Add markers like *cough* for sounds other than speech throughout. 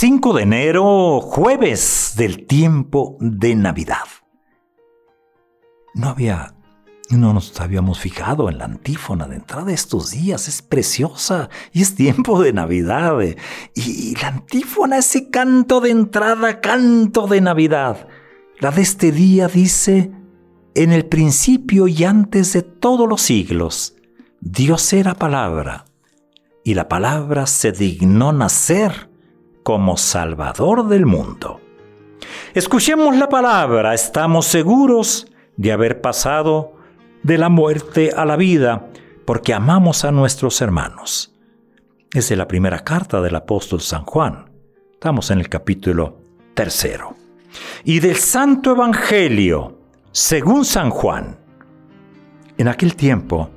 5 de enero, jueves del tiempo de Navidad. No había, no nos habíamos fijado en la antífona de entrada de estos días, es preciosa y es tiempo de Navidad. Y, y la antífona, ese canto de entrada, canto de Navidad. La de este día dice, en el principio y antes de todos los siglos, Dios era palabra, y la palabra se dignó nacer como Salvador del mundo. Escuchemos la palabra, estamos seguros de haber pasado de la muerte a la vida, porque amamos a nuestros hermanos. Es de la primera carta del apóstol San Juan. Estamos en el capítulo tercero. Y del Santo Evangelio, según San Juan. En aquel tiempo,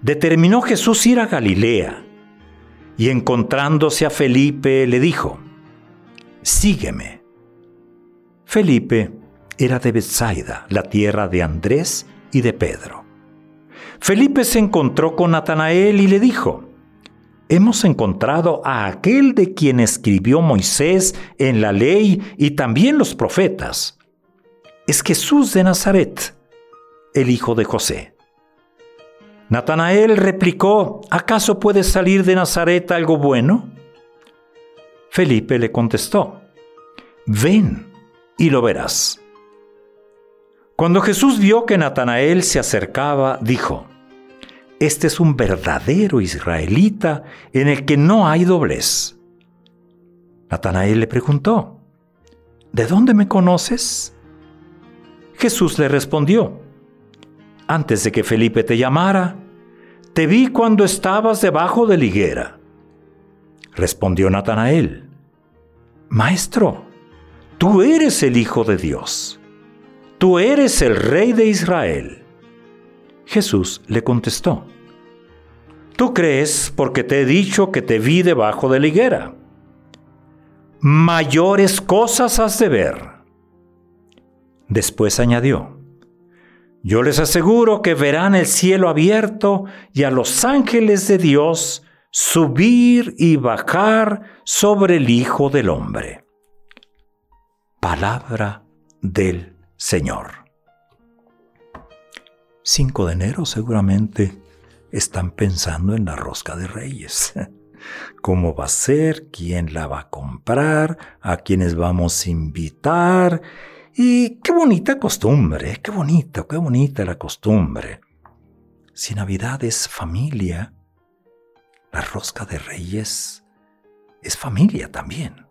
determinó Jesús ir a Galilea y encontrándose a Felipe le dijo, Sígueme. Felipe era de Bethsaida, la tierra de Andrés y de Pedro. Felipe se encontró con Natanael y le dijo, Hemos encontrado a aquel de quien escribió Moisés en la ley y también los profetas. Es Jesús de Nazaret, el hijo de José. Natanael replicó, ¿acaso puede salir de Nazaret algo bueno? Felipe le contestó, ven y lo verás. Cuando Jesús vio que Natanael se acercaba, dijo, Este es un verdadero israelita en el que no hay doblez. Natanael le preguntó, ¿De dónde me conoces? Jesús le respondió, Antes de que Felipe te llamara, te vi cuando estabas debajo de la higuera. Respondió Natanael, Maestro, tú eres el Hijo de Dios, tú eres el Rey de Israel. Jesús le contestó, Tú crees porque te he dicho que te vi debajo de la higuera. Mayores cosas has de ver. Después añadió, yo les aseguro que verán el cielo abierto y a los ángeles de Dios subir y bajar sobre el Hijo del Hombre. Palabra del Señor. 5 de enero seguramente están pensando en la rosca de reyes. *laughs* ¿Cómo va a ser? ¿Quién la va a comprar? ¿A quiénes vamos a invitar? Y qué bonita costumbre, qué bonita, qué bonita la costumbre. Si Navidad es familia, la rosca de reyes es familia también.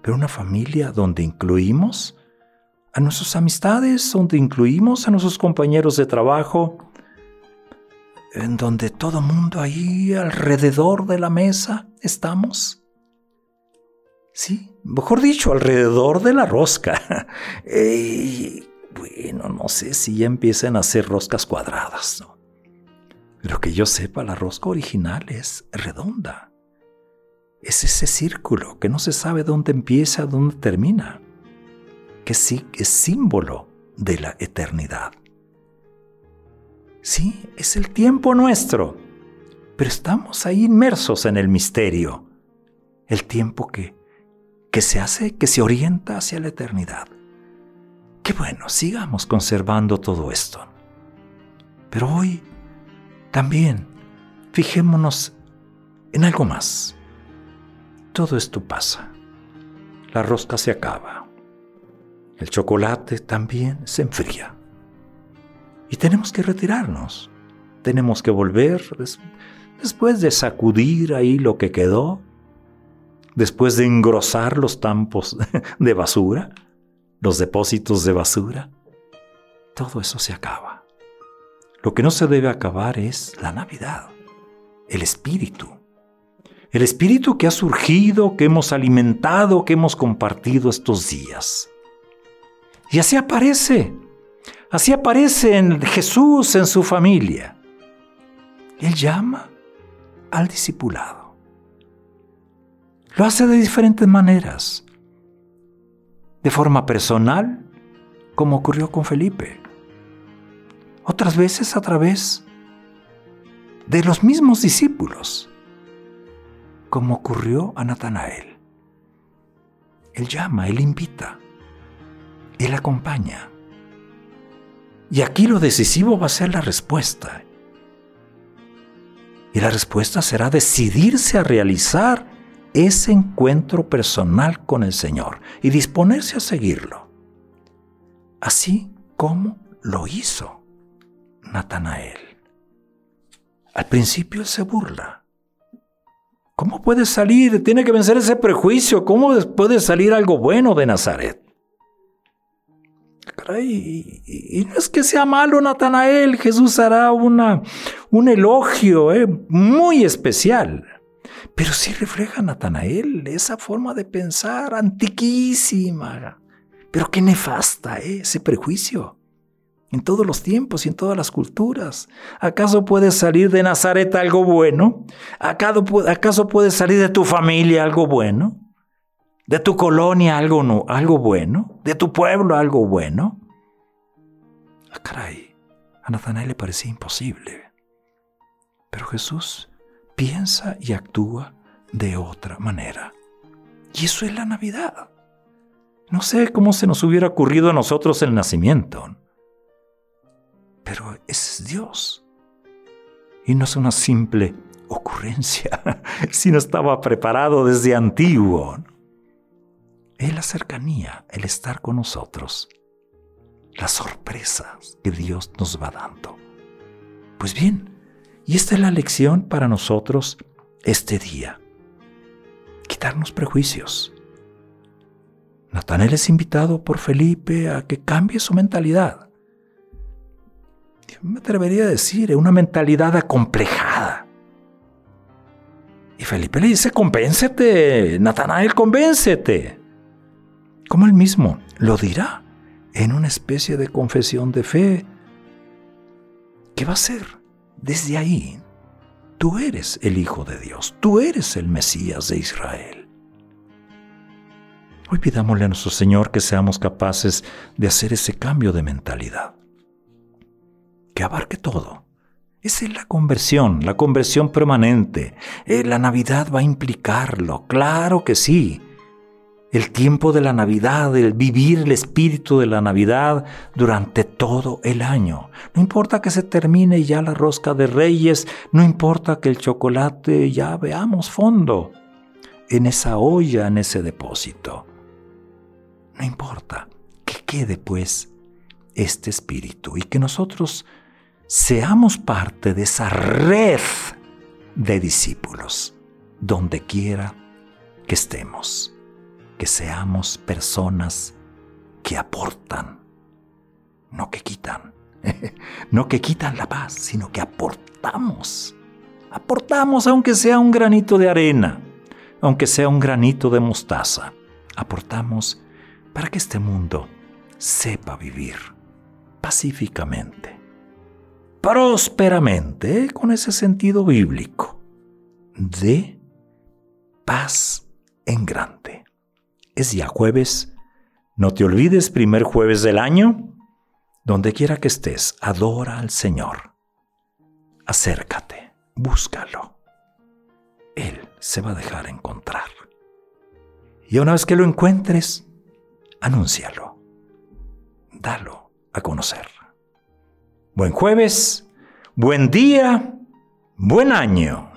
Pero una familia donde incluimos a nuestras amistades, donde incluimos a nuestros compañeros de trabajo, en donde todo mundo ahí alrededor de la mesa estamos. Sí, mejor dicho, alrededor de la rosca. *laughs* Eh, bueno, no sé si ya empiezan a hacer roscas cuadradas, ¿no? Que yo sepa, la rosca original es redonda. Es ese círculo que no se sabe dónde empieza, dónde termina. Que sí es símbolo de la eternidad. Sí, es el tiempo nuestro, pero estamos ahí inmersos en el misterio. El tiempo que que se hace, que se orienta hacia la eternidad. Qué bueno, sigamos conservando todo esto. Pero hoy también fijémonos en algo más. Todo esto pasa. La rosca se acaba. El chocolate también se enfría. Y tenemos que retirarnos. Tenemos que volver des- después de sacudir ahí lo que quedó después de engrosar los tampos *laughs* de basura, los depósitos de basura, todo eso se acaba. Lo que no se debe acabar es la Navidad, el espíritu. El espíritu que ha surgido, que hemos alimentado, que hemos compartido estos días. Y así aparece, así aparece en Jesús, en su familia. Él llama al discipulado. Lo hace de diferentes maneras. De forma personal, como ocurrió con Felipe. Otras veces a través de los mismos discípulos, como ocurrió a Natanael. Él llama, él invita, él acompaña. Y aquí lo decisivo va a ser la respuesta. Y la respuesta será decidirse a realizar ese encuentro personal con el Señor y disponerse a seguirlo. Así como lo hizo Natanael. Al principio él se burla. ¿Cómo puede salir? Tiene que vencer ese prejuicio. ¿Cómo puede salir algo bueno de Nazaret? y, no es que sea malo Natanael, Jesús hará una, un elogio eh, muy especial. Pero sí refleja Natanael esa forma de pensar antiquísima, pero qué nefasta eh, ese prejuicio. En todos los tiempos y en todas las culturas. ¿Acaso puede salir de Nazaret algo bueno? ¿Acaso puede salir de tu familia algo bueno? de tu colonia algo, algo bueno, de tu pueblo algo bueno. Ah, caray, a Natanael le parecía imposible. Pero Jesús piensa y actúa de otra manera. Y eso es la Navidad. No sé cómo se nos hubiera ocurrido a nosotros el nacimiento. Pero es Dios. Y no es una simple ocurrencia, *laughs* sino estaba preparado desde antiguo es la cercanía, el estar con nosotros, las sorpresas que Dios nos va dando. Pues bien, y esta es la lección para nosotros este día. Quitarnos prejuicios. Natanel es invitado por Felipe a que cambie su mentalidad. Yo me atrevería a decir, una mentalidad acomplejada. Y Felipe le dice, convéncete, Natanael, convéncete como él mismo lo dirá en una especie de confesión de fe. ¿Qué va a ser? Desde ahí, tú eres el Hijo de Dios, tú eres el Mesías de Israel. Hoy pidámosle a nuestro Señor que seamos capaces de hacer ese cambio de mentalidad, que abarque todo. Esa es la conversión, la conversión permanente. Eh, la Navidad va a implicarlo, claro que sí el tiempo de la Navidad, el vivir el espíritu de la Navidad durante todo el año. No importa que se termine ya la rosca de reyes, no importa que el chocolate ya veamos fondo en esa olla, en ese depósito. No importa que quede pues este espíritu y que nosotros seamos parte de esa red de discípulos, donde quiera que estemos que seamos personas que aportan, no que quitan, *laughs* no que quitan la paz, sino que aportamos. Aportamos aunque sea un granito de arena, aunque sea un granito de mostaza. Aportamos para que este mundo sepa vivir pacíficamente, prósperamente, con ese sentido bíblico de paz en grande. Es ya jueves. No te olvides, primer jueves del año. Donde quiera que estés, adora al Señor. Acércate, búscalo. Él se va a dejar encontrar. Y una vez que lo encuentres, anúncialo. Dalo a conocer. Buen jueves, buen día, buen año.